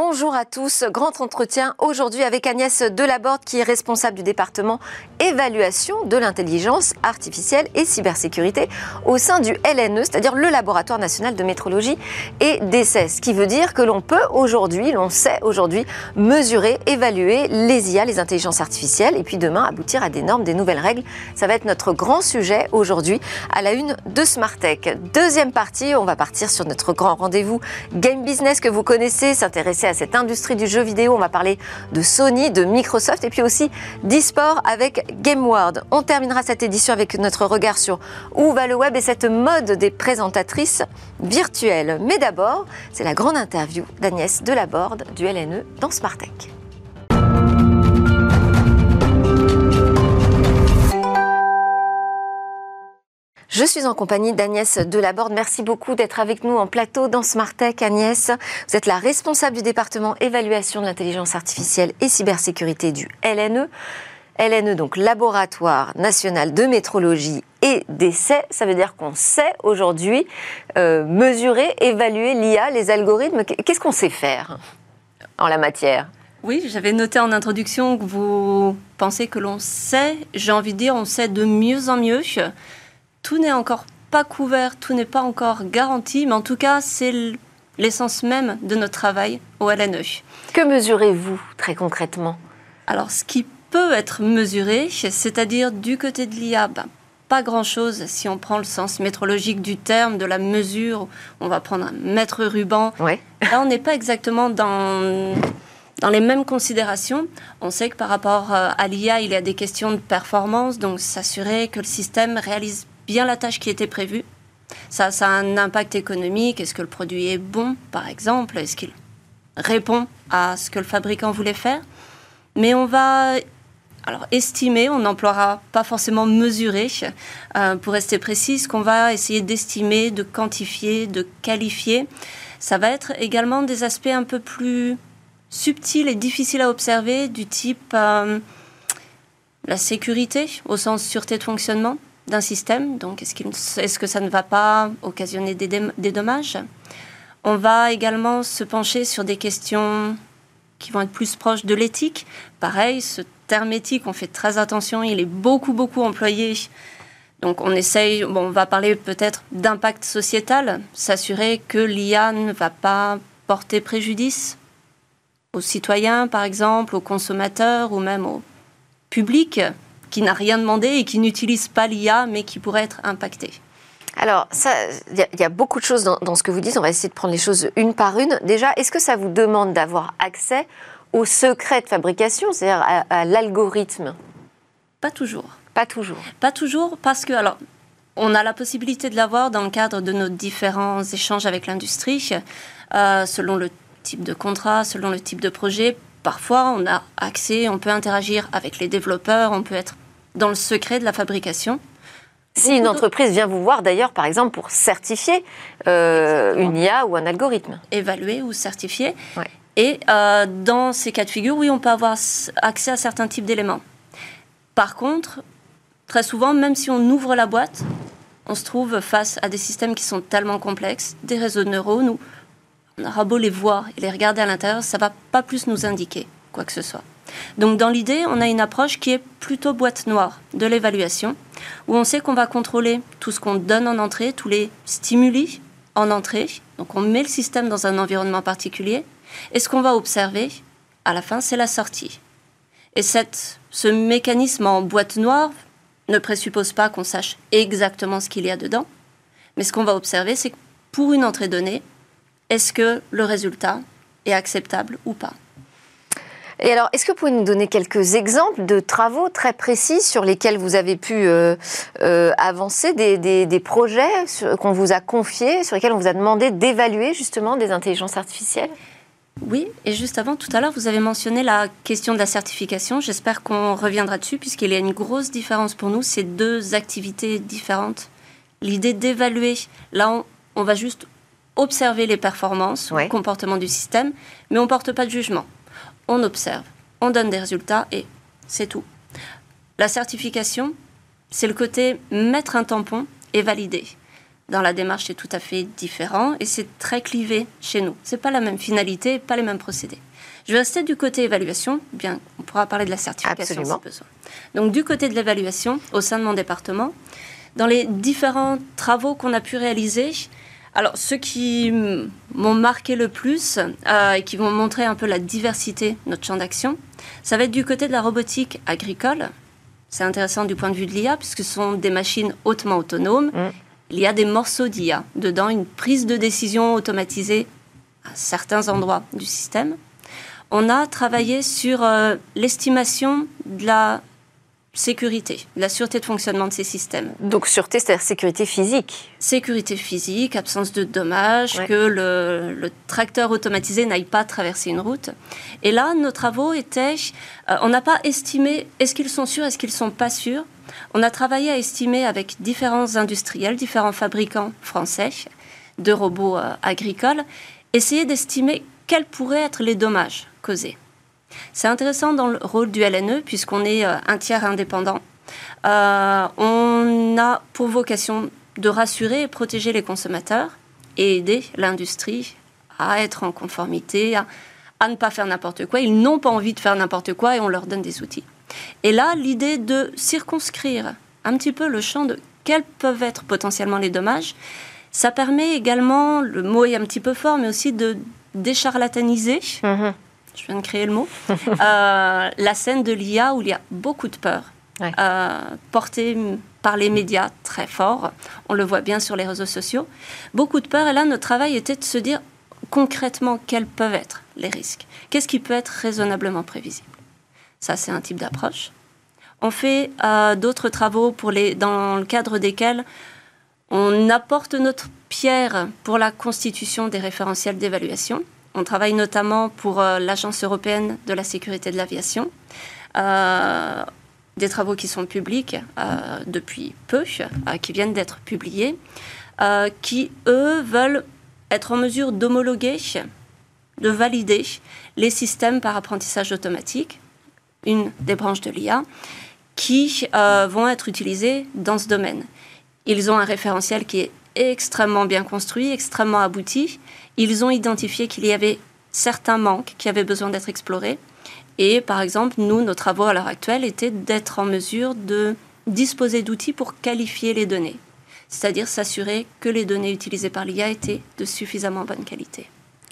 Bonjour à tous. Grand entretien aujourd'hui avec Agnès Delaborde qui est responsable du département évaluation de l'intelligence artificielle et cybersécurité au sein du LNE, c'est-à-dire le laboratoire national de métrologie et d'essais. Ce qui veut dire que l'on peut aujourd'hui, l'on sait aujourd'hui mesurer, évaluer les IA, les intelligences artificielles et puis demain aboutir à des normes, des nouvelles règles. Ça va être notre grand sujet aujourd'hui à la une de Smartech. Deuxième partie, on va partir sur notre grand rendez-vous Game Business que vous connaissez, s'intéresser à cette industrie du jeu vidéo. On va parler de Sony, de Microsoft et puis aussi d'e-sport avec GameWorld. On terminera cette édition avec notre regard sur où va le web et cette mode des présentatrices virtuelles. Mais d'abord, c'est la grande interview d'Agnès Delaborde du LNE dans Smartech. Je suis en compagnie d'Agnès Delaborde. Merci beaucoup d'être avec nous en plateau dans Smartech. Agnès, vous êtes la responsable du département évaluation de l'intelligence artificielle et cybersécurité du LNE. LNE, donc Laboratoire national de métrologie et d'essais. Ça veut dire qu'on sait aujourd'hui euh, mesurer, évaluer l'IA, les algorithmes. Qu'est-ce qu'on sait faire en la matière? Oui, j'avais noté en introduction que vous pensez que l'on sait. J'ai envie de dire, on sait de mieux en mieux tout n'est encore pas couvert, tout n'est pas encore garanti, mais en tout cas, c'est l'essence même de notre travail au LNE. Que mesurez-vous très concrètement? Alors, ce qui peut être mesuré, c'est-à-dire du côté de l'IA, ben, pas grand-chose si on prend le sens métrologique du terme, de la mesure, on va prendre un mètre ruban. Là, on n'est pas exactement dans, dans les mêmes considérations. On sait que par rapport euh, à l'IA, il y a des questions de performance, donc s'assurer que le système réalise bien la tâche qui était prévue. Ça, ça a un impact économique. Est-ce que le produit est bon, par exemple? Est-ce qu'il répond à ce que le fabricant voulait faire? Mais on va alors estimer, on n'emploiera pas forcément mesurer, euh, pour rester précis, ce qu'on va essayer d'estimer, de quantifier, de qualifier. Ça va être également des aspects un peu plus subtils et difficiles à observer, du type euh, la sécurité, au sens sûreté de fonctionnement d'un système. Donc, est-ce, est que ça ne va pas occasionner des, des, dommages? On va également se pencher sur des questions qui vont être plus proches de l'éthique. Pareil, ce terme éthique, on fait très attention, il est beaucoup, beaucoup employé. Donc, on essaye, bon, on va parler peut-être d'impact sociétal, s'assurer que l'IA ne va pas porter préjudice aux citoyens, par exemple, aux consommateurs ou même au public qui n'a rien demandé et qui n'utilise pas l'IA, mais qui pourrait être impacté. Alors, il y, a beaucoup de choses dans, ce que vous dites. On va essayer de prendre les choses une par une. Déjà, est-ce que ça vous demande d'avoir accès au secret de fabrication, c'est-à-dire à, l'algorithme? Pas toujours. Pas toujours. Pas toujours, parce que, alors, on a la possibilité de l'avoir dans le cadre de nos différents échanges avec l'industrie, euh, selon le type de contrat, selon le type de projet parfois, on a accès, on peut interagir avec les développeurs, on peut être dans le secret de la fabrication. Si une entreprise vient vous voir d'ailleurs, par exemple, pour certifier euh, une IA ou un algorithme. Évaluer ou certifier. Et euh, dans ces cas de figure, oui, on peut avoir accès à certains types d'éléments. Par contre, très souvent, même si on ouvre la boîte, on se trouve face à des systèmes qui sont tellement complexes, des réseaux de neurones où aura beau les voir et les regarder à l'intérieur, ça va pas plus nous indiquer quoi que ce soit. Donc dans l'idée, on a une approche qui est plutôt boîte noire de l'évaluation, où on sait qu'on va contrôler tout ce qu'on donne en entrée, tous les stimuli en entrée. Donc on met le système dans un environnement particulier, et ce qu'on va observer à la fin, c'est la sortie. Et cette, ce mécanisme en boîte noire ne présuppose pas qu'on sache exactement ce qu'il y a dedans, mais ce qu'on va observer, c'est que pour une entrée donnée, est-ce que le résultat est acceptable ou pas? Et alors, est-ce que vous pouvez nous donner quelques exemples de travaux très précis sur lesquels vous avez pu euh, euh, avancer, des, projets qu'on vous a confiés, sur lesquels on vous a demandé d'évaluer justement des intelligences artificielles? Oui, et juste avant, tout à l'heure, vous avez mentionné la question de la certification. J'espère qu'on reviendra dessus, puisqu'il y a une grosse différence pour nous, ces deux activités différentes. L'idée d'évaluer, là, on, on va juste observer les performances, le comportement du système, mais on ne porte pas de jugement. On observe, on donne des résultats et c'est tout. La certification, c'est le côté mettre un tampon et valider. dans la démarche, c'est tout à fait différent et c'est très clivé chez nous. C'est pas la même finalité, pas les mêmes procédés. Je vais rester du côté évaluation, bien, on pourra parler de la certification si besoin. Donc, du côté de l'évaluation, au sein de mon département, dans les différents travaux qu'on a pu réaliser, alors ceux qui m'ont marqué le plus euh, et qui vont montrer un peu la diversité de notre champ d'action, ça va être du côté de la robotique agricole. C'est intéressant du point de vue de l'IA, puisque ce sont des machines hautement autonomes. Mm. Il y a des morceaux d'IA dedans, une prise de décision automatisée à certains endroits du système on a travaillé sur euh, l'estimation de la sécurité, la sûreté de fonctionnement de ces systèmes. Donc sûreté, c'est-à-dire sécurité physique Sécurité physique, absence de dommages, que le, tracteur automatisé n'aille pas traverser une route. Et là, nos travaux étaient, euh, on n'a pas estimé est-ce qu'ils sont sûrs, est-ce qu'ils sont pas sûrs? On a travaillé à estimer avec différents industriels, différents fabricants français de robots euh, agricoles, essayer d'estimer quels pourraient être les dommages causés. C'est intéressant dans le rôle du LNE, puisqu'on est euh, un tiers indépendant. Euh, on a pour vocation de rassurer et protéger les consommateurs et aider l'industrie à être en conformité, à, ne pas faire n'importe quoi. Ils n'ont pas envie de faire n'importe quoi et on leur donne des outils. Et là, l'idée de circonscrire un petit peu le champ de quels peuvent être potentiellement les dommages, ça permet également, le mot est un petit peu fort, mais aussi de décharlataniser, mhm. Je viens de créer le mot, euh, la scène de l'IA où il y a beaucoup de peur, euh, portée par les médias très fort. On le voit bien sur les réseaux sociaux. Beaucoup de peur. Et là, notre travail était de se dire concrètement quels peuvent être les risques. Qu'est-ce qui peut être raisonnablement prévisible? Ça, c'est un type d'approche. On fait euh, d'autres travaux pour les, dans le cadre desquels on apporte notre pierre pour la constitution des référentiels d'évaluation. On travaille notamment pour euh, l'Agence européenne de la sécurité de l'aviation. Euh, des travaux qui sont publics euh, depuis peu, qui viennent d'être publiés, qui, eux, veulent être en mesure d'homologuer, de valider les systèmes par apprentissage automatique, une des branches de l'IA, qui vont être utilisés dans ce domaine. Ils ont un référentiel qui est extrêmement bien construit, extrêmement abouti. Ils ont identifié qu'il y avait certains manques qui avaient besoin d'être explorés. Et par exemple, nous, nos travaux à l'heure actuelle étaient d'être en mesure de disposer d'outils pour qualifier les données, c'est-à-dire s'assurer que les données utilisées par l'IA étaient de suffisamment bonne qualité.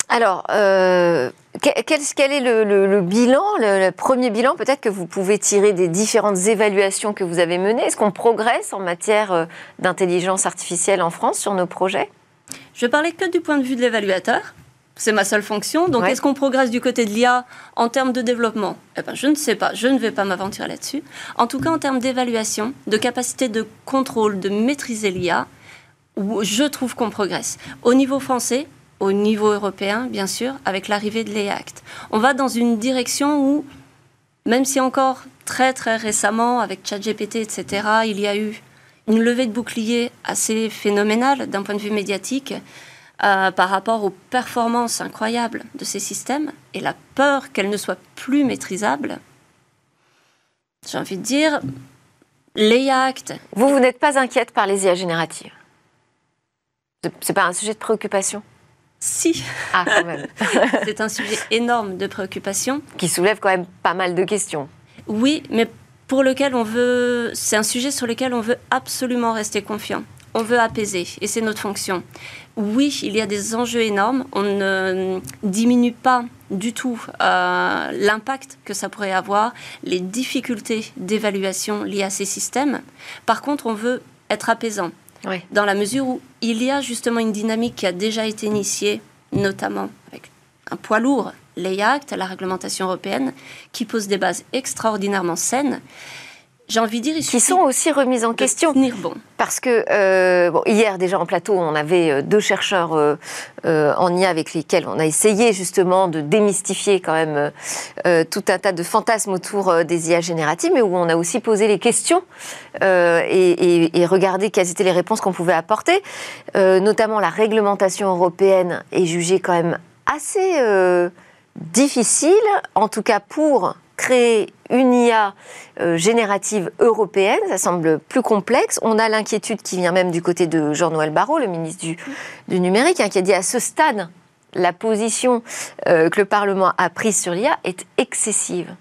Alors, euh, quel, est le, bilan, le, premier bilan peut-être que vous pouvez tirer des différentes évaluations que vous avez menées? Est-ce qu'on progresse en matière euh, d'intelligence artificielle en France sur nos projets? Je parlais que du point de vue de l'évaluateur. C'est ma seule fonction. Donc, est-ce qu'on progresse du côté de l'IA en termes de développement? Eh ben, Je ne sais pas. Je ne vais pas m'aventurer là-dessus. En tout cas, en termes d'évaluation, de capacité de contrôle, de maîtriser l'IA, je trouve qu'on progresse. Au niveau français, au niveau européen, bien sûr, avec l'arrivée de l'EACT. On va dans une direction où, même si encore très très récemment, avec ChatGPT, etc., il y a eu une levée de bouclier assez phénoménale d'un point de vue médiatique euh, par rapport aux performances incroyables de ces systèmes et la peur qu'elles ne soient plus maîtrisables, j'ai envie de dire, l'EACT... Vous, vous n'êtes pas inquiète par les IA génératives? C'est pas un sujet de préoccupation? Si. Ah, quand même. c'est un sujet énorme de préoccupation. Qui soulève quand même pas mal de questions. Oui, mais pour lequel on veut. C'est un sujet sur lequel on veut absolument rester confiant. On veut apaiser, et c'est notre fonction. Oui, il y a des enjeux énormes. On ne diminue pas du tout euh, l'impact que ça pourrait avoir, les difficultés d'évaluation liées à ces systèmes. Par contre, on veut être apaisant dans la mesure où il y a justement une dynamique qui a déjà été initiée, notamment avec un poids lourd, l'EIACT, la réglementation européenne, qui pose des bases extraordinairement saines j'ai envie de dire, qui sont aussi remises en question. bon. Parce que euh, bon, hier déjà en plateau, on avait euh, deux chercheurs euh, en IA avec lesquels on a essayé justement de démystifier quand même tout un tas de fantasmes autour des IA génératives, mais où on a aussi posé les questions et, et, regardé quelles étaient les réponses qu'on pouvait apporter. notamment la réglementation européenne est jugée quand même assez difficile, en tout cas pour créer une IA euh, générative européenne, ça semble plus complexe. On a l'inquiétude qui vient même du côté de Jean-Noël Barrot, le ministre du, numérique, hein, qui a dit à ce stade, la position euh, que le Parlement a prise sur l'IA est excessive.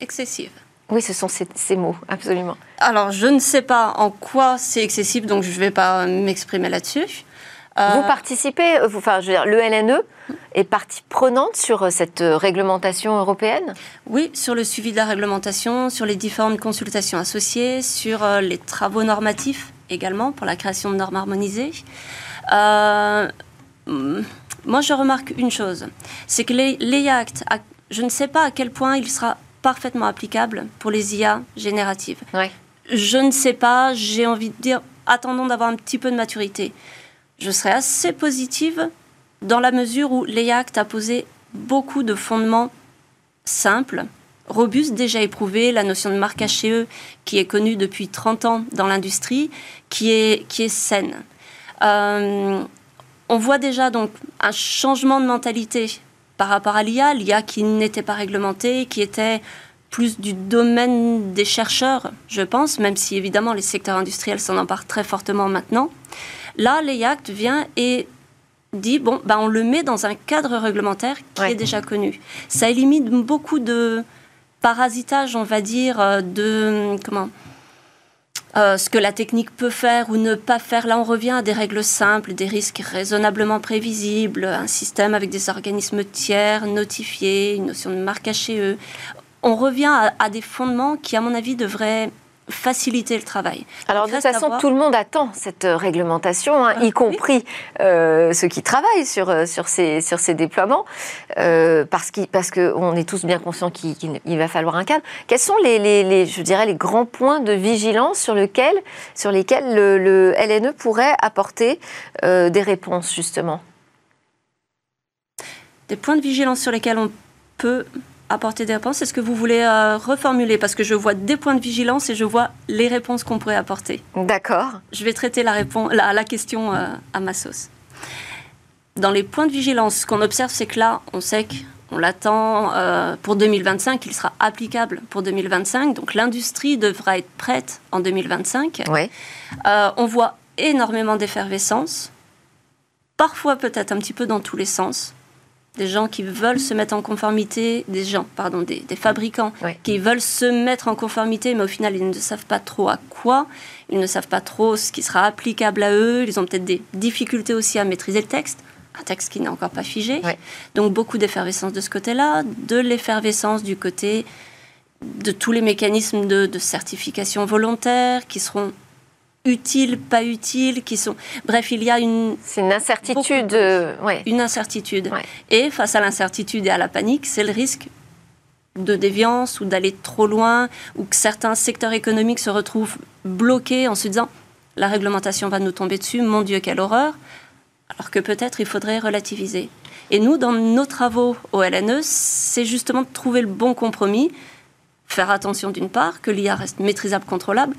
Excessive. Oui, ce sont ces, mots, absolument. Alors, je ne sais pas en quoi c'est excessif, donc je ne vais pas m'exprimer là-dessus. Euh, vous participez, enfin, je veux dire, le LNE est partie prenante sur cette réglementation européenne? Oui, sur le suivi de la réglementation, sur les différentes consultations associées, sur euh, les travaux normatifs également pour la création de normes harmonisées. Euh, moi, je remarque une chose, c'est que les, Act, je ne sais pas à quel point il sera parfaitement applicable pour les IA génératives. Je ne sais pas, j'ai envie de dire, attendons d'avoir un petit peu de maturité. Je serais assez positive dans la mesure où l'EIACT a posé beaucoup de fondements simples, robustes, déjà éprouvés, la notion de marque HCE qui est connue depuis 30 ans dans l'industrie, qui est, qui est saine. Euh, on voit déjà donc un changement de mentalité par rapport à l'IA, l'IA qui n'était pas réglementée, qui était plus du domaine des chercheurs, je pense, même si évidemment les secteurs industriels s'en emparent très fortement maintenant. Là, l'EIACT vient et dit bon, ben on le met dans un cadre réglementaire qui est déjà connu. Ça élimine beaucoup de parasitage, on va dire, euh, de comment euh, ce que la technique peut faire ou ne pas faire. Là, on revient à des règles simples, des risques raisonnablement prévisibles, un système avec des organismes tiers notifiés, une notion de marque HE. On revient à des fondements qui, à mon avis, devraient faciliter le travail. Alors de toute façon, tout le monde attend cette euh, réglementation, hein, y compris euh, ceux qui travaillent sur, euh, sur, ces, sur ces déploiements, parce qu'on parce que est tous bien conscients qu'il va falloir un cadre. Quels sont les, les, je dirais, les grands points de vigilance sur, lequel, sur lesquels le, le LNE pourrait apporter des réponses, justement? Des points de vigilance sur lesquels on peut apporter des réponses. Est-ce que vous voulez euh, reformuler? Parce que je vois des points de vigilance et je vois les réponses qu'on pourrait apporter. D'accord. Je vais traiter la, réponse, la, la question euh, à ma sauce. Dans les points de vigilance, ce qu'on observe, c'est que là, on sait qu'on l'attend euh, pour 2025, il sera applicable pour 2025. Donc l'industrie devra être prête en 2025. Oui. on voit énormément d'effervescence, parfois peut-être un petit peu dans tous les sens des gens qui veulent se mettre en conformité, des gens, pardon, des, fabricants qui veulent se mettre en conformité, mais au final, ils ne savent pas trop à quoi, ils ne savent pas trop ce qui sera applicable à eux, ils ont peut-être des difficultés aussi à maîtriser le texte, un texte qui n'est encore pas figé. Donc beaucoup d'effervescence de ce côté-là, de l'effervescence du côté de tous les mécanismes de, de certification volontaire qui seront utiles, pas utiles, qui sont... Bref, il y a une... C'est une incertitude. Euh, une incertitude. Et face à l'incertitude et à la panique, c'est le risque de déviance ou d'aller trop loin, ou que certains secteurs économiques se retrouvent bloqués en se disant la réglementation va nous tomber dessus, mon Dieu, quelle horreur, alors que peut-être il faudrait relativiser. Et nous, dans nos travaux au LNE, c'est justement de trouver le bon compromis, faire attention d'une part, que l'IA reste maîtrisable, contrôlable,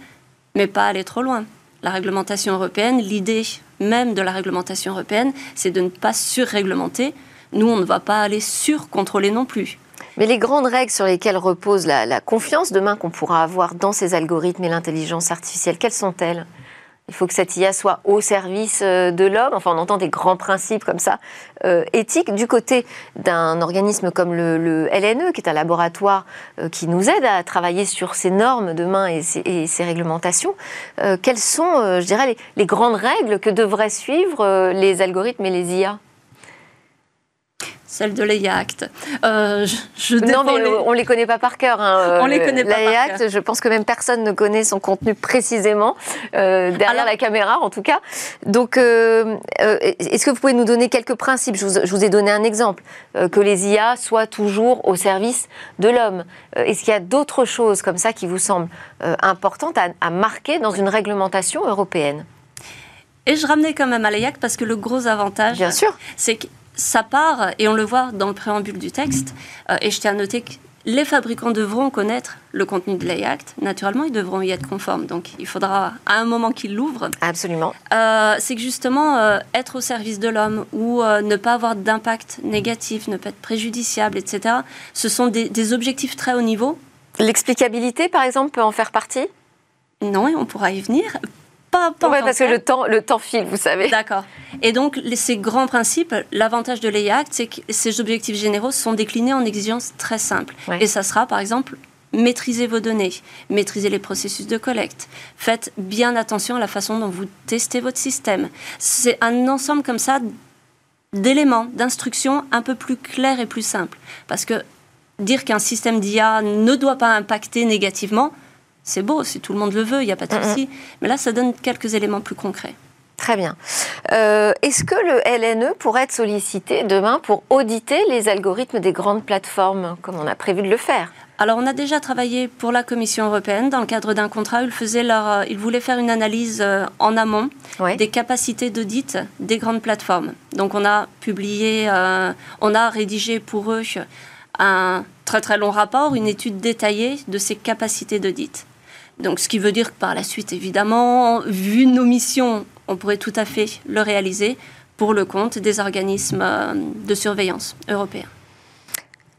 mais pas aller trop loin. La réglementation européenne, l'idée même de la réglementation européenne, c'est de ne pas surréglementer. Nous, on ne va pas aller surcontrôler non plus. Mais les grandes règles sur lesquelles repose la, la confiance demain qu'on pourra avoir dans ces algorithmes et l'intelligence artificielle, quelles sont-elles? Il faut que cette IA soit au service euh, de l'homme. Enfin, on entend des grands principes comme ça, euh, éthiques. Du côté d'un organisme comme le, LNE, qui est un laboratoire euh, qui nous aide à travailler sur ces normes demain et ces, ces réglementations, quelles sont, je dirais, les, grandes règles que devraient suivre les algorithmes et les IA celle de l'EIACT. Euh, je, non, mais on ne les connaît pas par cœur. Hein, on les connaît pas par cœur. je pense que même personne ne connaît son contenu précisément, euh, derrière la caméra en tout cas. Donc, euh, euh, est-ce que vous pouvez nous donner quelques principes? Je vous, ai donné un exemple, que les IA soient toujours au service de l'homme. est-ce qu'il y a d'autres choses comme ça qui vous semblent importantes à, à marquer dans une réglementation européenne? Et je ramenais quand même à l'EIAC parce que le gros avantage, Bien sûr. c'est que ça part, et on le voit dans le préambule du texte, euh, et je tiens à noter que les fabricants devront connaître le contenu de l'AIACT. Naturellement, ils devront y être conformes. Donc, il faudra à un moment qu'ils l'ouvrent. Absolument. Euh, c'est que justement, euh, être au service de l'homme ou euh, ne pas avoir d'impact négatif, ne pas être préjudiciable, etc., ce sont des, objectifs très haut niveau. L'explicabilité, par exemple, peut en faire partie? Non, et on pourra y venir. Pas, pas parce que le temps, le temps file, vous savez. D'accord. Et donc, ces grands principes, l'avantage de l'EIACT, c'est que ces objectifs généraux sont déclinés en exigences très simples. Et ça sera, par exemple, maîtriser vos données, maîtriser les processus de collecte. Faites bien attention à la façon dont vous testez votre système. C'est un ensemble comme ça d'éléments, d'instructions un peu plus clairs et plus simples. Parce que dire qu'un système d'IA ne doit pas impacter négativement, c'est beau, si tout le monde le veut, il n'y a pas de souci. Mais là, ça donne quelques éléments plus concrets. Très bien. Euh, est-ce que le LNE pourrait être sollicité demain pour auditer les algorithmes des grandes plateformes, comme on a prévu de le faire? Alors, on a déjà travaillé pour la Commission européenne dans le cadre d'un contrat. Ils, faisaient leur, euh, ils voulaient faire une analyse euh, en amont des capacités d'audit des grandes plateformes. Donc, on a publié, on a rédigé pour eux un très très long rapport, une étude détaillée de ces capacités d'audit. Donc, ce qui veut dire que par la suite, évidemment, vu nos missions on pourrait tout à fait le réaliser pour le compte des organismes euh, de surveillance européens.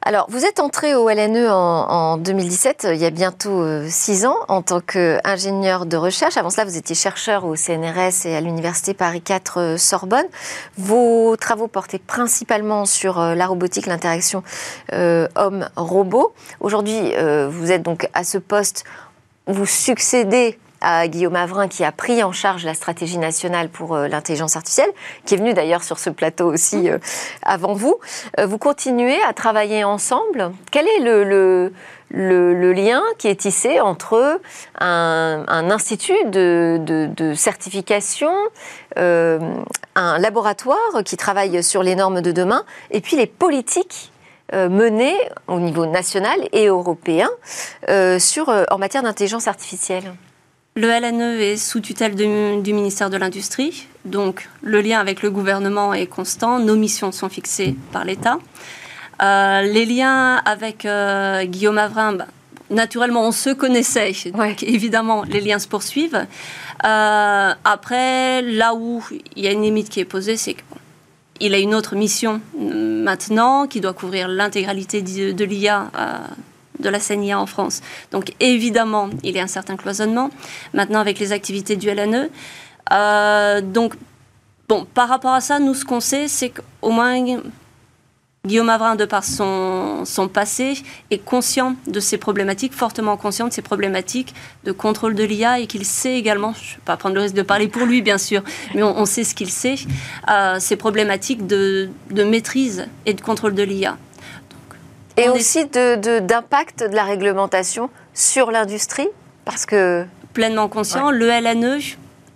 Alors, vous êtes entré au LNE en, 2017, il y a bientôt euh, six ans, en tant qu'ingénieur de recherche. Avant cela, vous étiez chercheur au CNRS et à l'Université Paris 4 euh, Sorbonne. Vos travaux portaient principalement sur la robotique, l'interaction homme-robot. Aujourd'hui, vous êtes donc à ce poste, vous succédez à Guillaume Avrin qui a pris en charge la stratégie nationale pour euh, l'intelligence artificielle, qui est venu d'ailleurs sur ce plateau aussi euh, avant vous. Euh, vous continuez à travailler ensemble. Quel est le, le, lien qui est tissé entre un, institut de, certification, un laboratoire qui travaille sur les normes de demain, et puis les politiques menées au niveau national et européen sur, en matière d'intelligence artificielle. Le LNE est sous tutelle du ministère de l'Industrie, donc le lien avec le gouvernement est constant, nos missions sont fixées par l'État. Euh, les liens avec euh, Guillaume Avrin, bah, naturellement, on se connaissait, donc évidemment, les liens se poursuivent. Euh, après, là où il y a une limite qui est posée, c'est qu'il a une autre mission maintenant qui doit couvrir l'intégralité de l'IA de la CNIA en France. Donc évidemment, il y a un certain cloisonnement. Maintenant, avec les activités du LNE. Euh, donc, bon, par rapport à ça, nous, ce qu'on sait, c'est qu'au moins, Guillaume Avrin, de par son, son passé, est conscient de ces problématiques, fortement conscient de ces problématiques de contrôle de l'IA et qu'il sait également, je ne vais pas prendre le risque de parler pour lui, bien sûr, mais on, sait ce qu'il sait, euh, ces problématiques de, de maîtrise et de contrôle de l'IA. Et aussi d'impact de, la réglementation sur l'industrie Parce que. Pleinement conscient, le LNE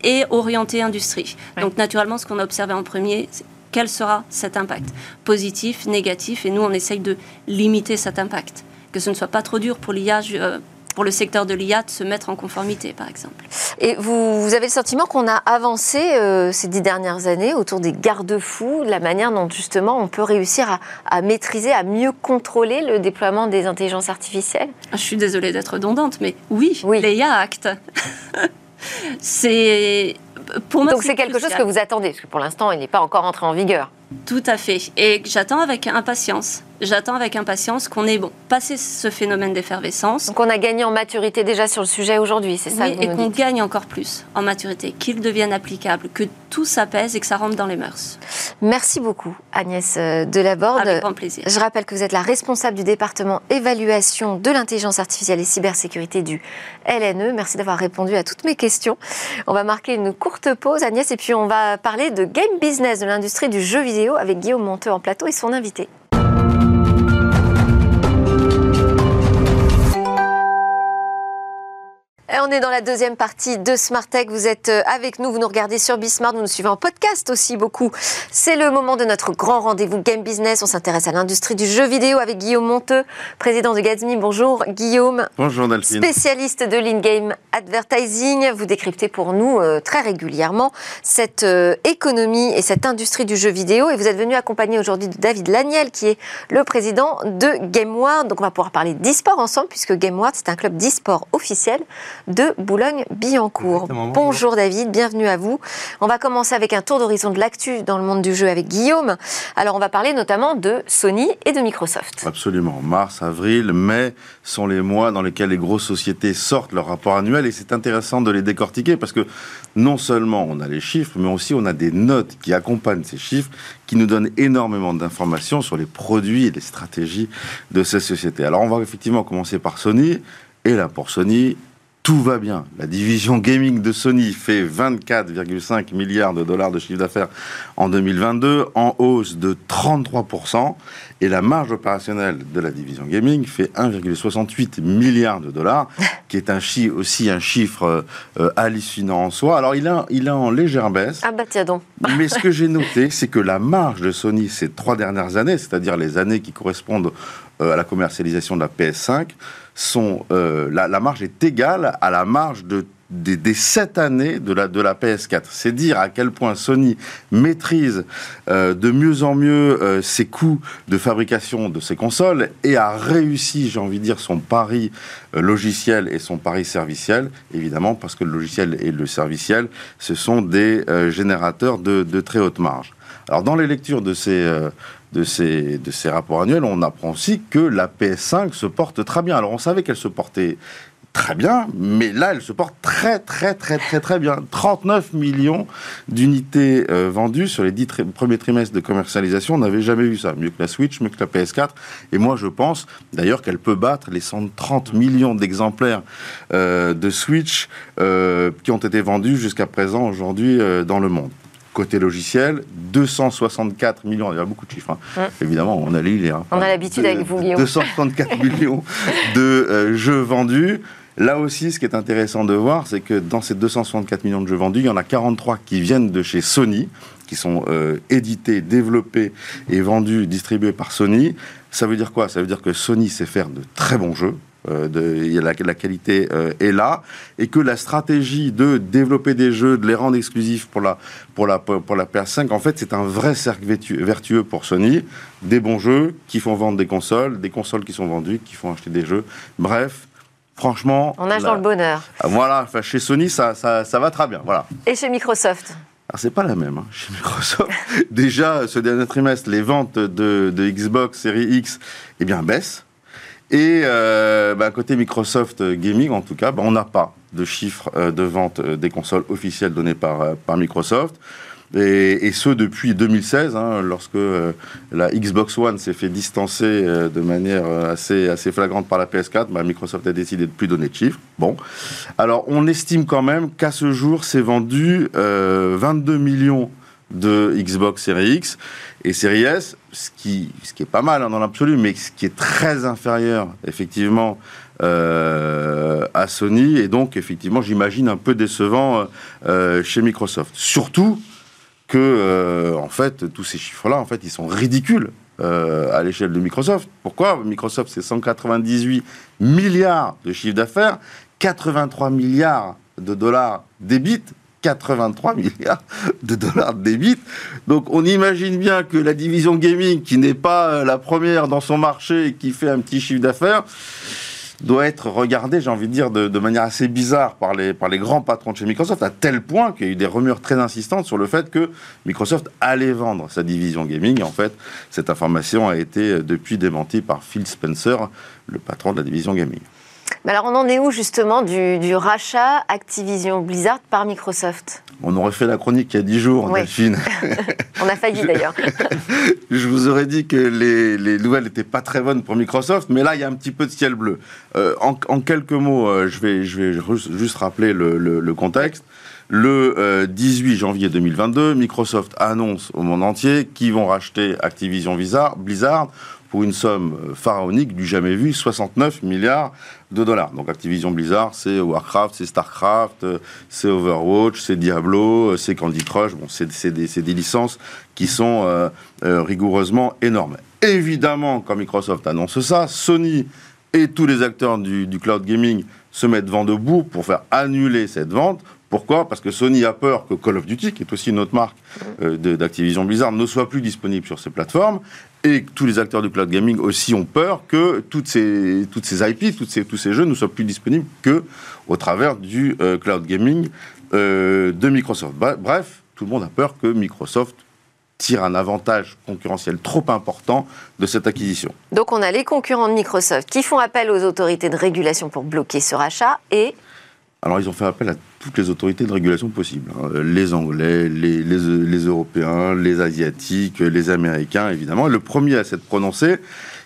est orienté industrie. Donc, naturellement, ce qu'on a observé en premier, c'est quel sera cet impact Positif, négatif, et nous, on essaye de limiter cet impact. Que ce ne soit pas trop dur pour l'IA, pour le secteur de l'IA de se mettre en conformité, par exemple. Et vous, avez le sentiment qu'on a avancé euh, ces dix dernières années autour des garde-fous, la manière dont justement on peut réussir à, maîtriser, à mieux contrôler le déploiement des intelligences artificielles? Ah, Je suis désolée d'être redondante, mais oui, oui. l'IA Act. c'est pour moi. Donc c'est quelque chose que vous attendez, parce que pour l'instant, il n'est pas encore entré en vigueur. Tout à fait. Et j'attends avec impatience. J'attends avec impatience qu'on ait bon, passé ce phénomène d'effervescence. Donc on a gagné en maturité déjà sur le sujet aujourd'hui, c'est ça Oui, et qu'on gagne encore plus en maturité, qu'il devienne applicable, que tout s'apaise et que ça rentre dans les mœurs. Merci beaucoup Agnès euh, Delaborde. Avec grand plaisir. Je rappelle que vous êtes la responsable du département évaluation de l'intelligence artificielle et cybersécurité du LNE. Merci d'avoir répondu à toutes mes questions. On va marquer une courte pause Agnès et puis on va parler de game business, de l'industrie du jeu vidéo avec Guillaume Monteux en plateau et son invité. On est dans la deuxième partie de Smart Tech. Vous êtes euh, avec nous, vous nous regardez sur Bismart, vous nous suivez en podcast aussi beaucoup. C'est le moment de notre grand rendez-vous Game Business. On s'intéresse à l'industrie du jeu vidéo avec Guillaume Monteux, président de Gatsby. Bonjour Guillaume. Bonjour Delphine. Spécialiste de l'in-game Advertising. Vous décryptez pour nous euh, très régulièrement cette euh, économie et cette industrie du jeu vidéo. Et vous êtes venu accompagner aujourd'hui de David Laniel, qui est le président de GameWard. Donc on va pouvoir parler d'e-sport ensemble, puisque GameWard, c'est un club d'e-sport officiel de Boulogne-Billancourt. Bonjour David, bienvenue à vous. On va commencer avec un tour d'horizon de l'actu dans le monde du jeu avec Guillaume. Alors on va parler notamment de Sony et de Microsoft. Absolument. Mars, avril, mai sont les mois dans lesquels les grosses sociétés sortent leur rapport annuel et c'est intéressant de les décortiquer parce que non seulement on a les chiffres, mais aussi on a des notes qui accompagnent ces chiffres, qui nous donnent énormément d'informations sur les produits et les stratégies de ces sociétés. Alors on va effectivement commencer par Sony. Et là, pour Sony, tout va bien. La division gaming de Sony fait 24,5 milliards de dollars de chiffre d'affaires en 2022, en hausse de 33%. Et la marge opérationnelle de la division gaming fait 1,68 milliards de dollars, qui est un aussi un chiffre euh, hallucinant en soi. Alors il a, il a en légère baisse. Ah bah tiens donc. mais ce que j'ai noté, c'est que la marge de Sony ces trois dernières années, c'est-à-dire les années qui correspondent euh, à la commercialisation de la PS5, euh, la, marge est égale à la marge de des, sept années de la, de la PS4. C'est dire à quel point Sony maîtrise euh, de mieux en mieux euh, ses coûts de fabrication de ses consoles et a réussi, j'ai envie de dire, son pari logiciel et son pari serviciel, évidemment, parce que le logiciel et le serviciel, ce sont des générateurs de, de, très haute marge. Alors, dans les lectures de ces de ces, de ces rapports annuels, on apprend aussi que la PS5 se porte très bien. Alors on savait qu'elle se portait très bien, mais là, elle se porte très, très, très, très, très bien. 39 millions d'unités euh, vendues sur les 10 premiers trimestres de commercialisation. On n'avait jamais vu ça. Mieux que la Switch, mieux que la PS4. Et moi, je pense d'ailleurs qu'elle peut battre les 130 millions d'exemplaires euh, de Switch euh, qui ont été vendus jusqu'à présent aujourd'hui dans le monde. Côté logiciel, 264 millions, il y a beaucoup de chiffres, hein. évidemment, on a les hein. On a l'habitude avec vous, Guillaume. 264 millions de euh, jeux vendus. Là aussi, ce qui est intéressant de voir, c'est que dans ces 264 millions de jeux vendus, il y en a 43 qui viennent de chez Sony, qui sont euh, édités, développés et vendus, distribués par Sony. Ça veut dire quoi? Ça veut dire que Sony sait faire de très bons jeux, de, la, la, qualité euh, est là, et que la stratégie de développer des jeux, de les rendre exclusifs pour la, pour la, pour la PS5, en fait, c'est un vrai cercle vertueux pour Sony. Des bons jeux qui font vendre des consoles, des consoles qui sont vendues, qui font acheter des jeux. Bref, franchement... On nage dans le bonheur. Ah, voilà, enfin, chez Sony, ça, ça, ça, va très bien. Voilà. Et chez Microsoft alors, c'est pas la même hein, chez Microsoft. Déjà, ce dernier trimestre, les ventes de, de Xbox Series X eh bien, baissent. Et euh, bah, côté Microsoft Gaming, en tout cas, bah, on n'a pas de chiffres euh, de vente euh, des consoles officielles données par, par Microsoft. Et, ce depuis 2016, hein, lorsque la Xbox One s'est fait distancer de manière assez, assez flagrante par la PS4, bah, Microsoft a décidé de plus donner de chiffres. Bon, alors on estime quand même qu'à ce jour, c'est vendu 22 millions de Xbox Series X et Series S, ce qui, ce qui est pas mal hein, dans l'absolu, mais ce qui est très inférieur, effectivement, euh, à Sony, et donc, effectivement, j'imagine un peu décevant euh, chez Microsoft. Surtout que, euh, en fait, tous ces chiffres-là, en fait, ils sont ridicules à l'échelle de Microsoft. Pourquoi? Microsoft, c'est 198 milliards de chiffre d'affaires, 83 milliards de dollars débit 83 milliards de dollars de débit. Donc on imagine bien que la division gaming, qui n'est pas euh, la première dans son marché et qui fait un petit chiffre d'affaires, doit être regardée, j'ai envie de dire, de, manière assez bizarre par les, grands patrons de chez Microsoft, à tel point qu'il y a eu des rumeurs très insistantes sur le fait que Microsoft allait vendre sa division gaming. en fait, cette information a été euh, depuis démentie par Phil Spencer, le patron de la division gaming. Mais alors, on en est où justement du, rachat Activision Blizzard par Microsoft? On aurait fait la chronique il y a 10 jours, Delphine. on a failli d'ailleurs. je vous aurais dit que les, nouvelles n'étaient pas très bonnes pour Microsoft, mais là, il y a un petit peu de ciel bleu. Euh, en, quelques mots, euh, je, vais, je vais juste rappeler le, contexte. Le 18 euh, janvier 2022, Microsoft annonce au monde entier qu'ils vont racheter Activision Blizzard pour une somme euh, pharaonique du jamais vu, 69 milliards de dollars. Donc Activision Blizzard, c'est Warcraft, c'est Starcraft, euh, c'est Overwatch, c'est Diablo, euh, c'est Candy Crush. Bon, c'est des, licences qui sont rigoureusement énormes. Évidemment, quand Microsoft annonce ça, Sony et tous les acteurs du, cloud gaming se mettre vent debout pour faire annuler cette vente. Pourquoi? Parce que Sony a peur que Call of Duty, qui est aussi une autre marque d'Activision Blizzard, ne soit plus disponible sur ces plateformes. Et tous les acteurs du cloud gaming aussi ont peur que toutes ces, toutes ces IP, toutes ces, tous ces jeux ne soient plus disponibles que au travers du euh, cloud gaming euh, de Microsoft. Bref, tout le monde a peur que Microsoft tire un avantage concurrentiel trop important de cette acquisition. Donc on a les concurrents de Microsoft qui font appel aux autorités de régulation pour bloquer ce rachat et... Alors ils ont fait appel à toutes les autorités de régulation possibles. Hein. Les Anglais, les, les, Européens, les Asiatiques, les Américains évidemment. le premier à s'être prononcé,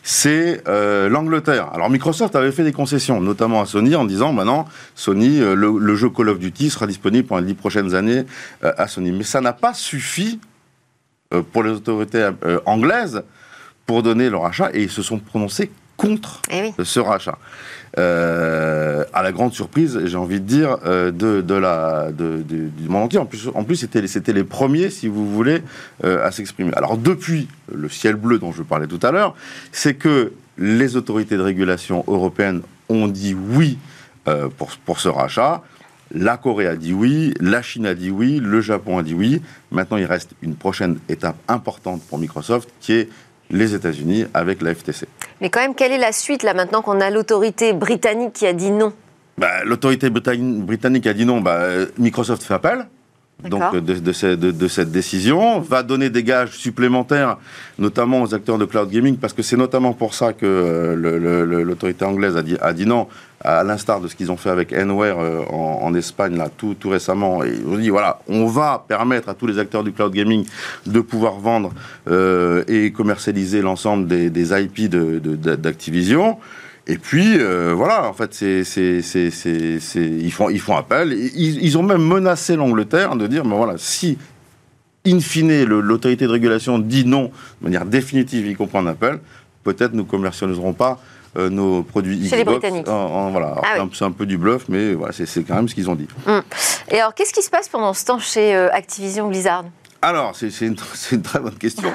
c'est euh, l'Angleterre. Alors Microsoft avait fait des concessions, notamment à Sony, en disant maintenant, Sony, euh, le, jeu Call of Duty sera disponible pendant les dix prochaines années euh, à Sony. Mais ça n'a pas suffi euh, pour les autorités anglaises pour donner leur achat et ils se sont prononcés contre eh ce rachat. Euh, à la grande surprise, j'ai envie de dire, de, la, du monde entier. En plus, en plus c'était, c'était les premiers, si vous voulez, à s'exprimer. Alors depuis le ciel bleu dont je parlais tout à l'heure, c'est que les autorités de régulation européennes ont dit oui pour, pour ce rachat. La Corée a dit oui, la Chine a dit oui, le Japon a dit oui. Maintenant, il reste une prochaine étape importante pour Microsoft qui est les États-Unis avec la FTC. Mais quand même, quelle est la suite là maintenant qu'on a l'autorité britannique qui a dit non? Bah, L'autorité britannique a dit non, bah, Microsoft fait appel donc de, de, cette décision, va donner des gages supplémentaires, notamment aux acteurs de cloud gaming, parce que c'est notamment pour ça que euh, l'autorité anglaise a dit, a dit non, à l'instar de ce qu'ils ont fait avec Enware euh, en, Espagne là tout, tout récemment. Et on dit voilà, on va permettre à tous les acteurs du cloud gaming de pouvoir vendre euh, et commercialiser l'ensemble des, IP d'Activision. Et puis, euh, voilà, en fait, ils, font, ils font appel. Ils, ont même menacé l'Angleterre de dire, mais voilà, si, in fine, l'autorité de régulation dit non de manière définitive, y compris un appel, peut-être nous commercialiserons pas euh, nos produits Xbox. les Britanniques. voilà. Ah c'est un peu du bluff, mais voilà, c'est quand même ce qu'ils ont dit. Hum. Et alors, qu'est-ce qui se passe pendant ce temps chez euh, Activision Blizzard? Alors, c'est une, une, très bonne question.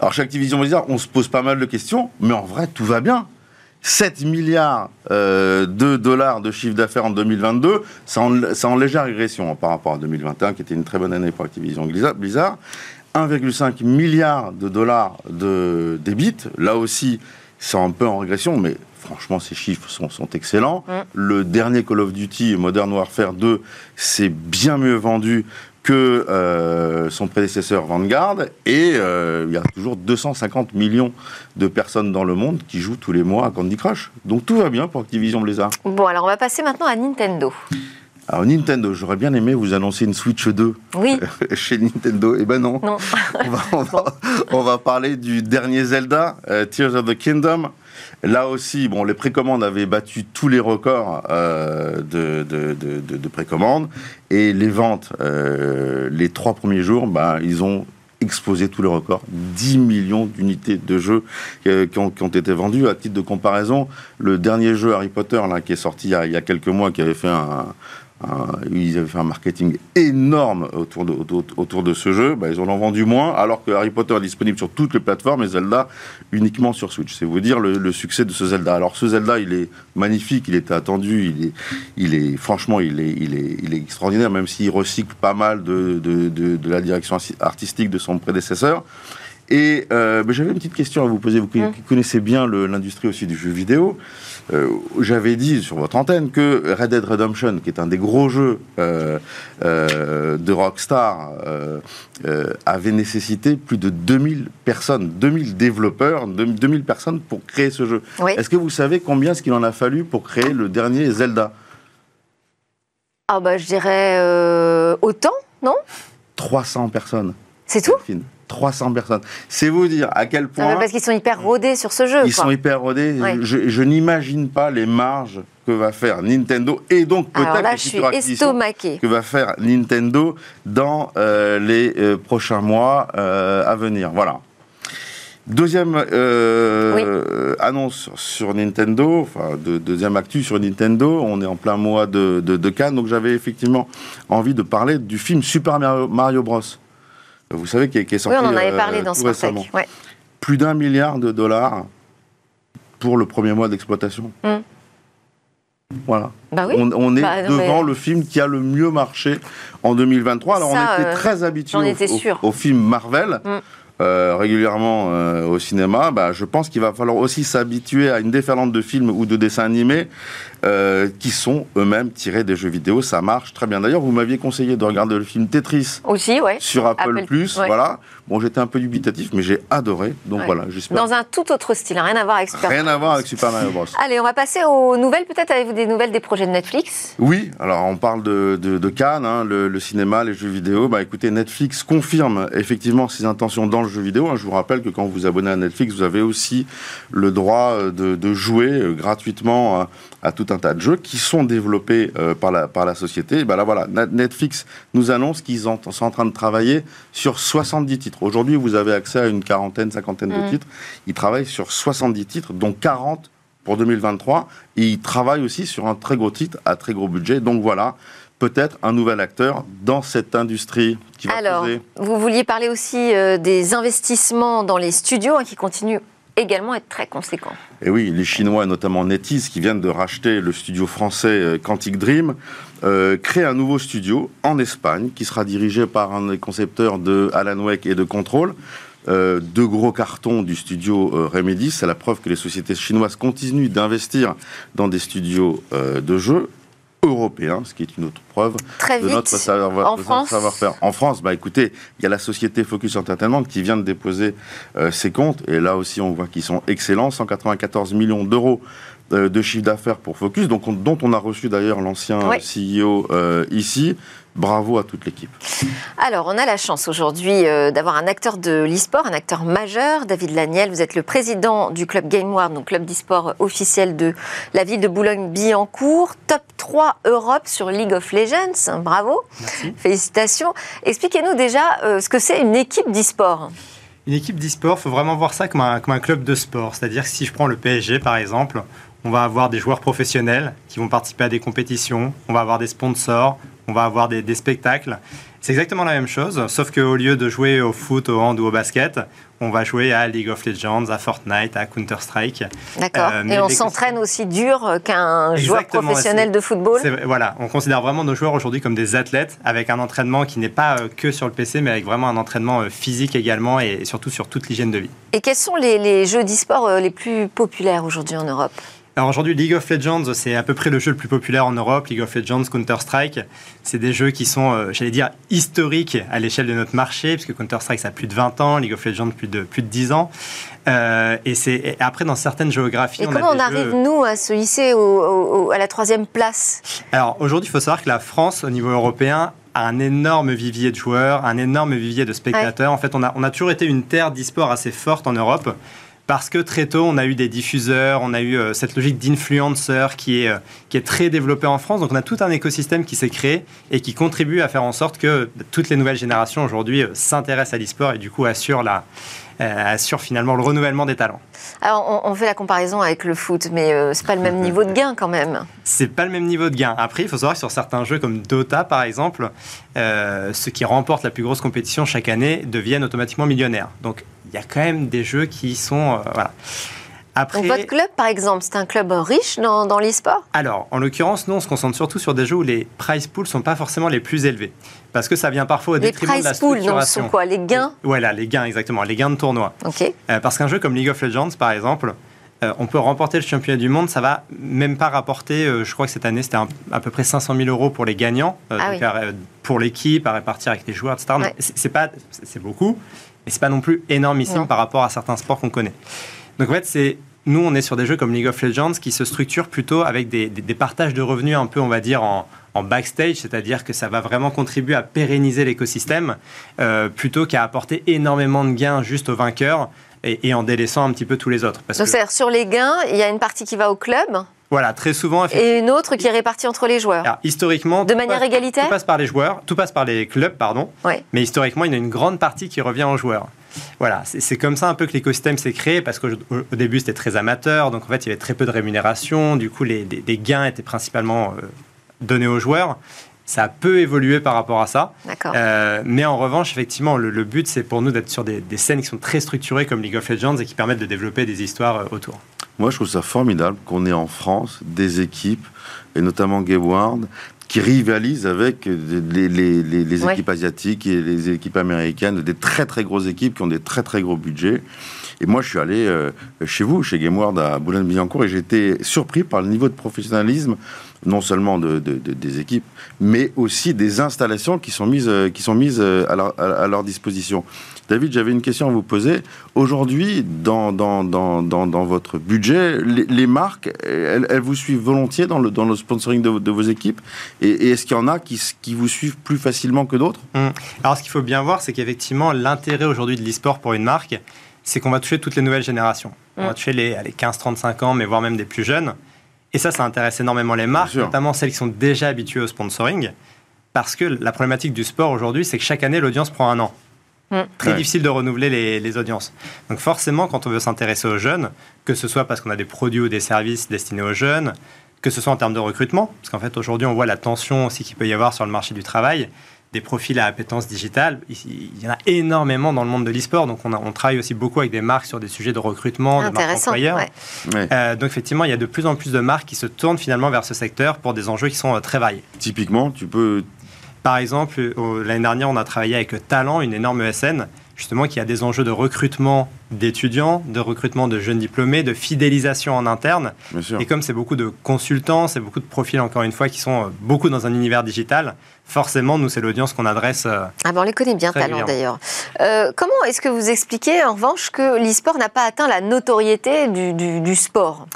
Alors, chez Activision Blizzard, on se pose pas mal de questions, mais en vrai, tout va bien. 7 milliards euh, de dollars de chiffre d'affaires en 2022, c'est en, légère régression par rapport à 2021, qui était une très bonne année pour Activision Blizzard. 1,5 milliard de dollars de débit, là aussi, c'est un peu en régression, mais franchement, ces chiffres sont, excellents. Mm. Le dernier Call of Duty, Modern Warfare 2, s'est bien mieux vendu que euh, son prédécesseur Vanguard. Et euh, il y a toujours 250 millions de personnes dans le monde qui jouent tous les mois à Candy Crush. Donc tout va bien pour Activision Blizzard. Bon, alors on va passer maintenant à Nintendo. Alors Nintendo, j'aurais bien aimé vous annoncer une Switch 2 oui. chez Nintendo. Eh ben non. non. on, va, parler du dernier Zelda, euh, Tears of the Kingdom. Là aussi, bon, les précommandes avaient battu tous les records euh, de, de, précommandes et les ventes, euh, les trois premiers jours, bah, ils ont explosé tous les records. 10 millions d'unités de jeux euh, qui, ont, été vendus. À titre de comparaison, le dernier jeu Harry Potter là, qui est sorti il y a quelques mois, qui avait fait un, ils avaient fait un marketing énorme autour de, autour, de ce jeu. Bah, ils en ont vendu moins, alors que Harry Potter est disponible sur toutes les plateformes et Zelda uniquement sur Switch. C'est vous dire le, succès de ce Zelda. Alors ce Zelda, il est magnifique, il était attendu, il est, il est franchement, il est, il est, il est extraordinaire, même s'il recycle pas mal de, de, de, la direction artistique de son prédécesseur. Et euh, bah, j'avais une petite question à vous poser. Vous qui mmh. connaissez bien l'industrie aussi du jeu vidéo. Euh, j'avais dit sur votre antenne que Red Dead Redemption, qui est un des gros jeux euh, euh, de Rockstar, avait nécessité plus de 2000 personnes, 2000 développeurs, 2000 personnes pour créer ce jeu. Est-ce que vous savez combien est-ce qu'il en a fallu pour créer le dernier Zelda? Ah bah je dirais autant, non? 300 personnes. C'est tout? 300 personnes. C'est vous dire à quel point. parce qu'ils sont hyper rodés sur ce jeu. Ils sont hyper rodés. Je, n'imagine pas les marges que va faire Nintendo et donc peut-être que va faire Nintendo dans euh, les euh, prochains mois euh, à venir. Voilà. Deuxième annonce sur Nintendo, enfin deuxième actu sur Nintendo, on est en plein mois de, de Cannes, donc j'avais effectivement envie de parler du film Super Mario Bros vous savez, qui est, sorti. Oui, on en avait euh, parlé dans ce récemment. Plus d'un milliard de dollars pour le premier mois d'exploitation. Hum. Voilà. Bah on, est bah, devant le film qui a le mieux marché en 2023. Alors on était euh, très habitué au, film Marvel. Mm. Euh, régulièrement euh, au cinéma, bah, je pense qu'il va falloir aussi s'habituer à une déferlante de films ou de dessins animés euh, qui sont eux-mêmes tirés des jeux vidéo. Ça marche très bien. D'ailleurs, vous m'aviez conseillé de regarder le film Tetris aussi, ouais. sur Apple, Plus. Voilà. Bon, j'étais un peu dubitatif, mais j'ai adoré. Donc voilà, j'espère. Dans un tout autre style, rien à voir avec Super Rien à voir avec Super Mario Bros. Allez, on va passer aux nouvelles. Peut-être avez-vous des nouvelles des projets de Netflix? Oui. Alors, on parle de, de, Cannes, hein, le, cinéma, les jeux vidéo. Bah, écoutez, Netflix confirme effectivement ses intentions dans le jeu vidéo. Hein. Je vous rappelle que quand vous vous abonnez à Netflix, vous avez aussi le droit de, de jouer euh, gratuitement euh, à tout un tas de jeux qui sont développés euh, par, la, par la société. Et ben là, voilà, Netflix nous annonce qu'ils sont en train de travailler sur 70 titres. Aujourd'hui, vous avez accès à une quarantaine, cinquantaine de mmh. titres. Ils travaillent sur 70 titres, dont 40 pour 2023. Et ils travaillent aussi sur un très gros titre à très gros budget. Donc voilà, peut-être un nouvel acteur dans cette industrie qui va Alors, vous vouliez parler aussi euh, des investissements dans les studios hein, qui continuent également être très conséquent. Et oui, les Chinois, notamment NetEase, qui viennent de racheter le studio français euh, Quantic Dream, euh, créent un nouveau studio en Espagne qui sera dirigé par un des concepteurs de Alan Wake et de Control. Euh, deux gros cartons du studio Remedy, c'est la preuve que les sociétés chinoises continuent d'investir dans des studios de jeux européen, ce qui est une autre preuve de notre savoir-faire. En France, bah écoutez, il y a la société Focus Entertainment qui vient de déposer euh, ses comptes, et là aussi on voit qu'ils sont excellents, 194 millions d'euros de chiffre d'affaires pour Focus, donc dont on a reçu d'ailleurs l'ancien CEO euh, ici. Bravo à toute l'équipe. Alors, on a la chance aujourd'hui euh, d'avoir un acteur de l'e-sport, un acteur majeur, David Laniel. Vous êtes le président du club GameWard, donc club d'e-sport officiel de la ville de Boulogne-Billancourt. Top 3 Europe sur League of Legends. Bravo. Félicitations. Expliquez-nous déjà euh, ce que c'est une équipe d'e-sport. Une équipe d'e-sport, il faut vraiment voir ça comme un, comme un club de sport. C'est-à-dire que si je prends le PSG, par exemple, on va avoir des joueurs professionnels qui vont participer à des compétitions, on va avoir des sponsors, on va avoir des, spectacles. C'est exactement la même chose, sauf qu'au lieu de jouer au foot, au hand ou au basket, on va jouer à League of Legends, à Fortnite, à Counter-Strike. D'accord. Euh, et on s'entraîne aussi dur qu'un joueur professionnel de football Voilà, on considère vraiment nos joueurs aujourd'hui comme des athlètes, avec un entraînement qui n'est pas euh, que sur le PC, mais avec vraiment un entraînement euh, physique également, et surtout sur toute l'hygiène de vie. Et quels sont les, les jeux d'e-sport les plus populaires aujourd'hui en Europe? Alors aujourd'hui, League of Legends, c'est à peu près le jeu le plus populaire en Europe. League of Legends, Counter-Strike, c'est des jeux qui sont, euh, j'allais dire, historiques à l'échelle de notre marché, puisque Counter-Strike, ça a plus de 20 ans, League of Legends, plus de, plus de 10 ans. Euh, et c'est après, dans certaines géographies... Et comment on arrive, nous, à se hisser à la troisième place? Alors aujourd'hui, il faut savoir que la France, au niveau européen, a un énorme vivier de joueurs, un énorme vivier de spectateurs. En fait, on a, on a toujours été une terre d'e-sport assez forte en Europe parce que très tôt, on a eu des diffuseurs, on a eu euh, cette logique d'influenceur qui est, euh, qui est très développée en France. Donc on a tout un écosystème qui s'est créé et qui contribue à faire en sorte que toutes les nouvelles générations aujourd'hui euh, s'intéressent à l'e-sport et du coup assurent, la, assurent finalement le renouvellement des talents. Alors on, fait la comparaison avec le foot, mais c'est pas le même niveau de gain quand même. C'est pas le même niveau de gain. Après, il faut savoir que sur certains jeux comme Dota par exemple, ceux qui remportent la plus grosse compétition chaque année deviennent automatiquement millionnaires. Donc y a quand même des jeux qui sont. Euh, voilà. Après, Donc votre club, par exemple, c'est un club riche dans, dans l'e-sport? Alors, en l'occurrence, nous, on se concentre surtout sur des jeux où les prize pools ne sont pas forcément les plus élevés. Parce que ça vient parfois au détriment de la structuration. Les prize pools, sont quoi? Les gains? Voilà, les gains, exactement. Les gains de tournoi. OK. Euh, parce qu'un jeu comme League of Legends, par exemple, euh, on peut remporter le championnat du monde, ça va même pas rapporter, je crois que cette année c'était à peu près 500 000 euros pour les gagnants, ah pour l'équipe, à répartir avec les joueurs, etc. Pas, c'est beaucoup, mais c'est pas non plus énormissime par rapport à certains sports qu'on connaît. Donc en fait, c'est nous, on est sur des jeux comme League of Legends qui se structurent plutôt avec des, partages de revenus un peu, on va dire, en, backstage, c'est-à-dire que ça va vraiment contribuer à pérenniser l'écosystème euh, plutôt qu'à apporter énormément de gains juste aux vainqueurs et, en délaissant un petit peu tous les autres. Donc, c'est-à-dire sur les gains, il y a une partie qui va au club voilà, très souvent. Et une autre qui est répartie entre les joueurs. historiquement, de manière égalitaire. Tout passe par les joueurs, tout passe par les clubs, pardon. Mais historiquement, il y a une grande partie qui revient aux joueurs. Voilà, c'est comme ça un peu que l'écosystème s'est créé parce qu'au début c'était très amateur, donc en fait il y avait très peu de rémunération, du coup les, gains étaient principalement euh, donnés aux joueurs. Ça a peu évolué par rapport à ça. Euh, mais en revanche, effectivement, le, but, c'est pour nous d'être sur des, des, scènes qui sont très structurées comme League of Legends et qui permettent de développer des histoires euh, autour. Moi, je trouve ça formidable qu'on ait en France des équipes, et notamment Gayward, qui rivalisent avec les, équipes asiatiques et les équipes américaines, des très très grosses équipes qui ont des très très gros budgets. Et moi, je suis allé euh, chez vous, chez GameWorld à Boulogne-Billancourt, et j'étais surpris par le niveau de professionnalisme, non seulement de, des équipes, mais aussi des installations qui sont mises, euh, qui sont mises euh, à, leur, à leur disposition. David, j'avais une question à vous poser. Aujourd'hui, dans, dans, dans, dans, votre budget, les, marques, elles, vous suivent volontiers dans le, dans le sponsoring de, vos équipes Et, est-ce qu'il y en a qui, qui, vous suivent plus facilement que d'autres? Hum. Alors, ce qu'il faut bien voir, c'est qu'effectivement, l'intérêt aujourd'hui de l'e-sport pour une marque, c'est qu'on va toucher toutes les nouvelles générations. On va hum. toucher les, les 15-35 ans, mais voire même des plus jeunes. Et ça, ça intéresse énormément les marques, notamment celles qui sont déjà habituées au sponsoring. Parce que la problématique du sport aujourd'hui, c'est que chaque année, l'audience prend un an. Mm. Très difficile de renouveler les, audiences. Donc forcément, quand on veut s'intéresser aux jeunes, que ce soit parce qu'on a des produits ou des services destinés aux jeunes, que ce soit en termes de recrutement, parce qu'en fait aujourd'hui on voit la tension aussi qu'il peut y avoir sur le marché du travail, des profils à appétence digitale, il y en a énormément dans le monde de l'e-sport, donc on, on, travaille aussi beaucoup avec des marques sur des sujets de recrutement, de marques employeurs. Euh, donc effectivement, il y a de plus en plus de marques qui se tournent finalement vers ce secteur pour des enjeux qui sont euh, très variés. Typiquement, tu peux par exemple, l'année dernière, on a travaillé avec Talent, une énorme ESN, justement qui a des enjeux de recrutement d'étudiants, de recrutement de jeunes diplômés, de fidélisation en interne. Et comme c'est beaucoup de consultants, c'est beaucoup de profils, encore une fois, qui sont euh, beaucoup dans un univers digital, forcément, nous, c'est l'audience qu'on adresse. Euh, ah ben on les connaît bien, Talent d'ailleurs. Euh, comment est-ce que vous expliquez, en revanche, que l'e-sport n'a pas atteint la notoriété du sport?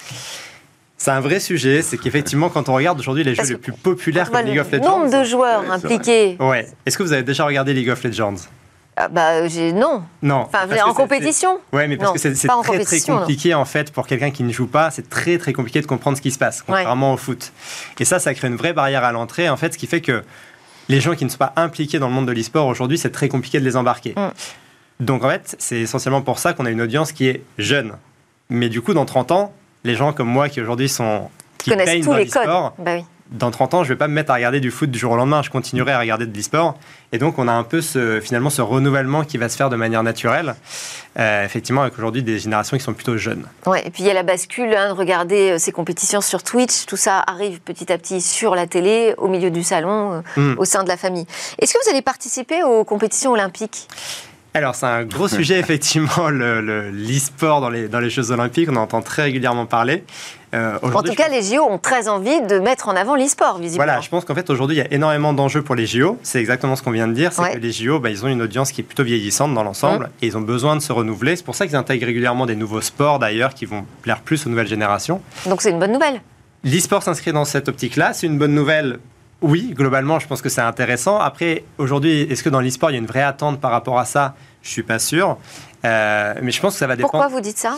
C'est un vrai sujet, c'est qu'effectivement, quand on regarde aujourd'hui les jeux les plus populaires comme League of Legends. Nombre de joueurs impliqués. Ouais. Est-ce que vous avez déjà regardé League of Legends? Ah bah, non. Non. Enfin, en compétition? Oui, mais parce que c'est très très compliqué en fait pour quelqu'un qui ne joue pas. C'est très très compliqué de comprendre ce qui se passe, contrairement au foot. Et ça, ça crée une vraie barrière à l'entrée. En fait, ce qui fait que les gens qui ne sont pas impliqués dans le monde de l'e-sport aujourd'hui, c'est très compliqué de les embarquer. Mm. Donc en fait, c'est essentiellement pour ça qu'on a une audience qui est jeune. Mais du coup, dans 30 ans, les gens comme moi qui aujourd'hui sont qui connaissent tous les codes. Bah oui. Dans 30 ans, je ne vais pas me mettre à regarder du foot du jour au lendemain, je continuerai à regarder de l'e-sport. Et donc, on a un peu ce, finalement ce renouvellement qui va se faire de manière naturelle, euh, effectivement, avec aujourd'hui des générations qui sont plutôt jeunes. Ouais, et puis il y a la bascule hein, de regarder euh, ces compétitions sur Twitch, tout ça arrive petit à petit sur la télé, au milieu du salon, euh, mm. au sein de la famille. Est-ce que vous allez participer aux compétitions olympiques? Alors, c'est un gros sujet, effectivement, l'e-sport dans, les, dans les Jeux Olympiques. On en entend très régulièrement parler. Euh, en tout cas, les JO ont très envie de mettre en avant l'e-sport, visiblement. Voilà, je pense qu'en fait, aujourd'hui, il y a énormément d'enjeux pour les JO. C'est exactement ce qu'on vient de dire. C'est que les JO, bah, ils ont une audience qui est plutôt vieillissante dans l'ensemble mmh. et ils ont besoin de se renouveler. C'est pour ça qu'ils intègrent régulièrement des nouveaux sports, d'ailleurs, qui vont plaire plus aux nouvelles générations. Donc, c'est une bonne nouvelle. L'e-sport s'inscrit dans cette optique-là. C'est une bonne nouvelle oui, globalement, je pense que c'est intéressant. Après, aujourd'hui, est-ce que dans l'e-sport, il y a une vraie attente par rapport à ça? Je suis pas sûr. Euh, mais je pense que ça va dépendre. Pourquoi vous dites ça?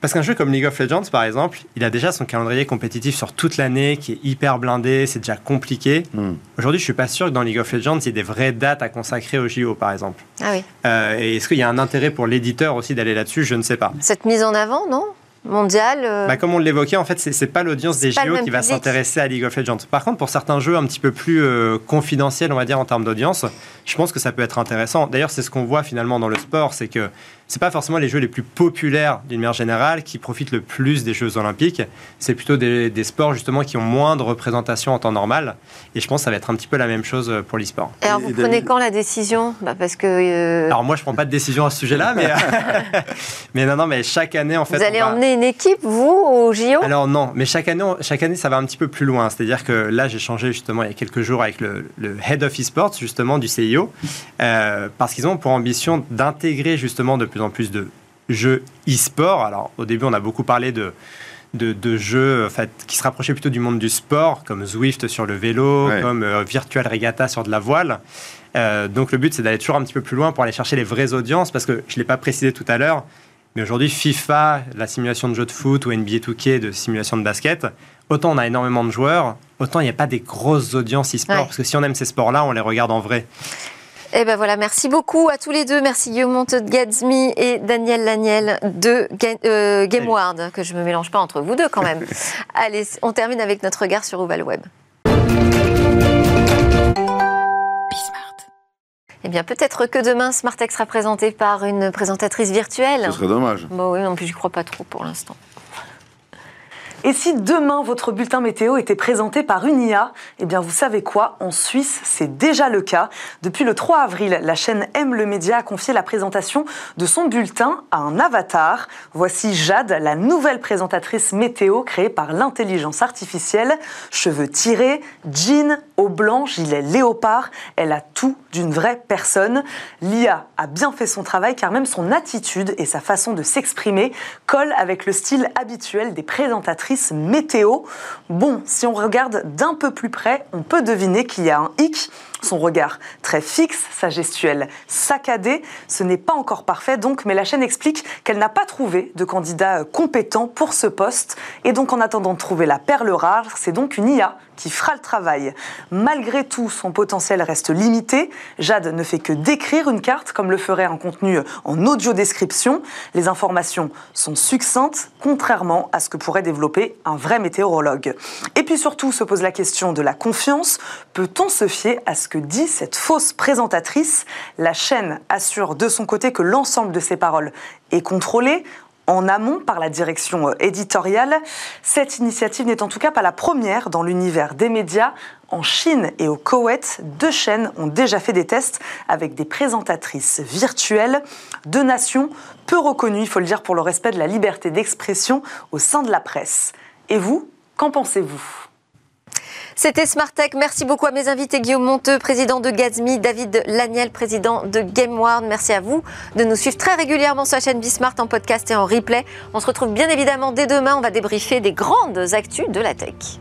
Parce qu'un jeu comme League of Legends, par exemple, il a déjà son calendrier compétitif sur toute l'année, qui est hyper blindé, c'est déjà compliqué. Hmm. Aujourd'hui, je suis pas sûr que dans League of Legends, il y ait des vraies dates à consacrer au JO, par exemple. Ah oui. Euh, et est-ce qu'il y a un intérêt pour l'éditeur aussi d'aller là-dessus? Je ne sais pas. Cette mise en avant, non? Mondial euh, bah, Comme on l'évoquait, en fait, c'est pas l'audience des JO qui va s'intéresser à League of Legends. Par contre, pour certains jeux un petit peu plus confidentiels, on va dire, en termes d'audience, je pense que ça peut être intéressant. D'ailleurs, c'est ce qu'on voit finalement dans le sport, c'est que c'est pas forcément les jeux les plus populaires d'une manière générale qui profitent le plus des Jeux Olympiques. C'est plutôt des, sports justement qui ont moins de représentation en temps normal. Et je pense que ça va être un petit peu la même chose pour l'e-sport. Alors vous prenez quand la décision? Bah Parce que. Euh, Alors moi je prends pas de décision à ce sujet-là, mais mais non non mais chaque année en fait. Vous allez emmener une équipe vous au JO Alors non, mais chaque année chaque année ça va un petit peu plus loin. C'est-à-dire que là j'ai changé justement il y a quelques jours avec le, head of e-sports justement du CIO euh, parce qu'ils ont pour ambition d'intégrer justement de plus en plus de jeux e-sport. Alors, au début, on a beaucoup parlé de, de, jeux en fait, qui se rapprochaient plutôt du monde du sport, comme Zwift sur le vélo, comme euh, Virtual Regatta sur de la voile. Euh, donc, le but, c'est d'aller toujours un petit peu plus loin pour aller chercher les vraies audiences, parce que je ne l'ai pas précisé tout à l'heure, mais aujourd'hui, FIFA, la simulation de jeux de foot ou NBA 2K de simulation de basket, autant on a énormément de joueurs, autant il n'y a pas des grosses audiences e-sport, parce que si on aime ces sports-là, on les regarde en vrai. Eh ben voilà, merci beaucoup à tous les deux. Merci Guillaume Gadsmi et Daniel Laniel de euh, GameWard, que je ne me mélange pas entre vous deux quand même. Allez, on termine avec notre regard sur Oval Web. Eh bien, peut-être que demain, Smartech sera présenté par une présentatrice virtuelle. Ce serait dommage. Bon, oui, non plus, je crois pas trop pour l'instant. Et si demain votre bulletin météo était présenté par une IA, eh bien vous savez quoi? En Suisse, c'est déjà le cas. Depuis le 3 avril, la chaîne M le Média a confié la présentation de son bulletin à un avatar. Voici Jade, la nouvelle présentatrice météo créée par l'intelligence artificielle. Cheveux tirés, jean, haut blanc, gilet léopard. Elle a tout d'une vraie personne. L'IA a bien fait son travail car même son attitude et sa façon de s'exprimer collent avec le style habituel des présentatrices météo. Bon, si on regarde d'un peu plus près, on peut deviner qu'il y a un hic. Son regard très fixe, sa gestuelle saccadée, ce n'est pas encore parfait donc, mais la chaîne explique qu'elle n'a pas trouvé de candidat compétent pour ce poste et donc en attendant de trouver la perle rare, c'est donc une IA qui fera le travail. Malgré tout, son potentiel reste limité. Jade ne fait que décrire une carte comme le ferait un contenu en audio description. Les informations sont succinctes, contrairement à ce que pourrait développer un vrai météorologue. Et puis surtout se pose la question de la confiance. Peut-on se fier à ce que dit cette fausse présentatrice La chaîne assure de son côté que l'ensemble de ses paroles est contrôlé en amont par la direction euh, éditoriale. Cette initiative n'est en tout cas pas la première dans l'univers des médias. En Chine et au Koweït, deux chaînes ont déjà fait des tests avec des présentatrices virtuelles, deux nations peu reconnues, il faut le dire, pour le respect de la liberté d'expression au sein de la presse. Et vous, qu'en pensez-vous? C'était Smart Tech. Merci beaucoup à mes invités Guillaume Monteux, président de Gazmi, David Laniel, président de GameWard. Merci à vous de nous suivre très régulièrement sur la chaîne Bismart en podcast et en replay. On se retrouve bien évidemment dès demain. On va débriefer des grandes actus de la tech.